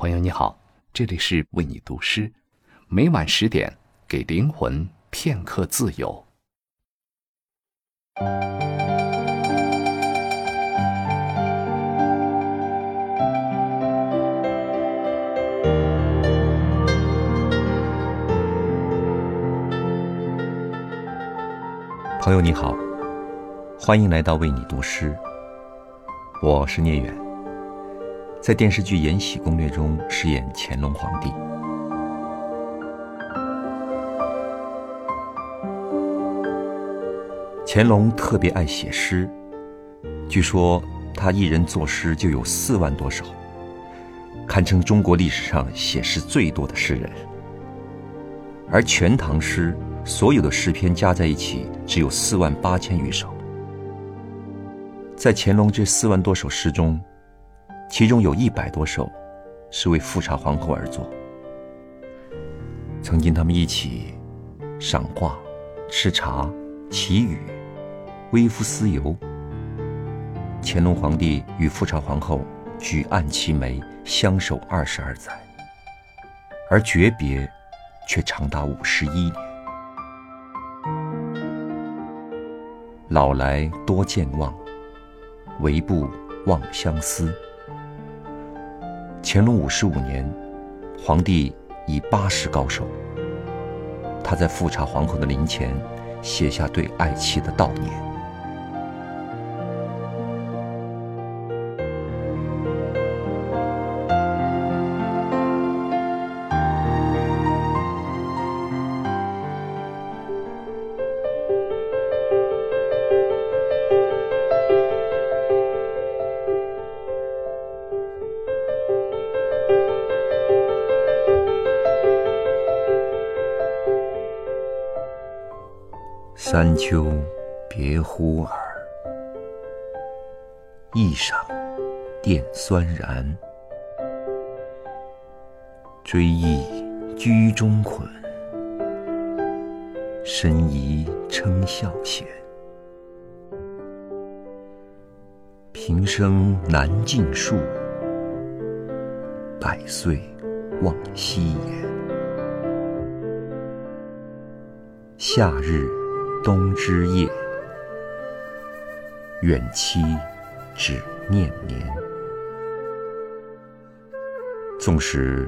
朋友你好，这里是为你读诗，每晚十点给灵魂片刻自由。朋友你好，欢迎来到为你读诗。我是聂远，在电视剧《延禧攻略》中饰演乾隆皇帝。乾隆特别爱写诗，据说他一人作诗就有四万多首，堪称中国历史上写诗最多的诗人。而《全唐诗》所有的诗篇加在一起只有四万八千余首。在乾隆这四万多首诗中，其中有一百多首是为富察皇后而作。曾经他们一起赏画、吃茶、祈雨。微服私游，乾隆皇帝与富察皇后举案齐眉，相守二十二载，而诀别却长达五十一年。老来多健忘，唯不忘相思。乾隆五十五年，皇帝已八十高寿，他在富察皇后的灵前写下对爱妻的悼念。三秋别忽耳，一晌电酸然。追忆居中捆，深疑称笑闲。平生难尽数，百岁望夕颜。夏日。冬之夜，远期只念年。纵使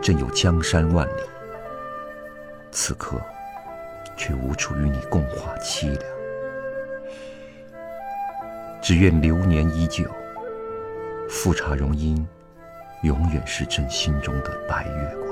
朕有江山万里，此刻却无处与你共话凄凉。只愿流年依旧，富察容音永远是朕心中的白月光。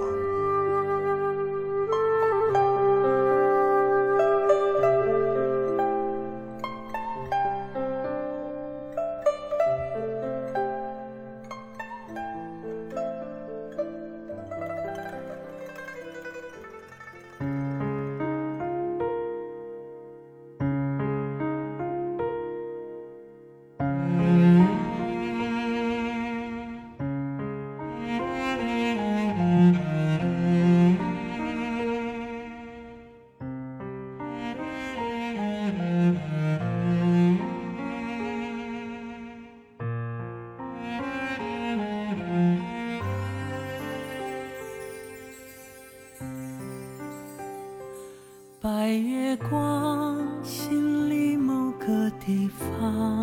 地方，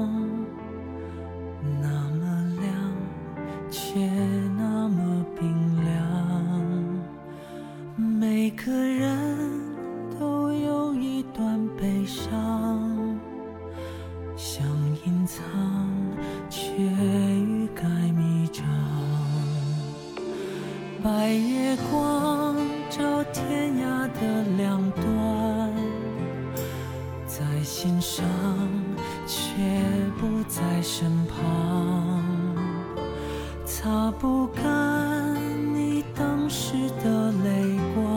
在心上，却不在身旁，擦不干你当时的泪光，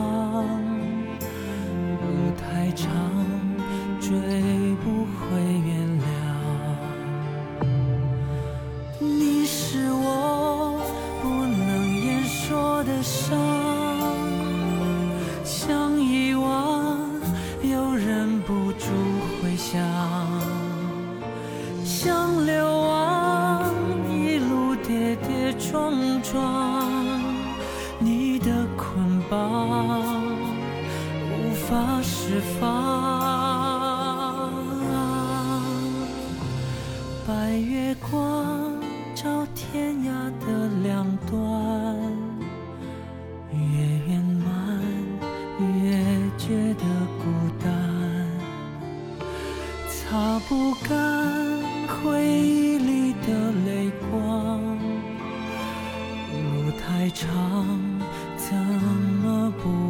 想像流亡一路跌跌撞撞你的捆绑无法释放。擦不干回忆里的泪光，路太长。怎么不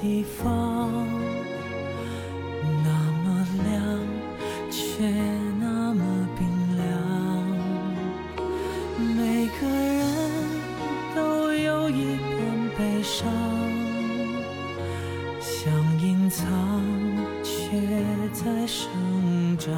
地方，那么亮，却那么冰凉。每个人都有一点悲伤，想隐藏，却在生长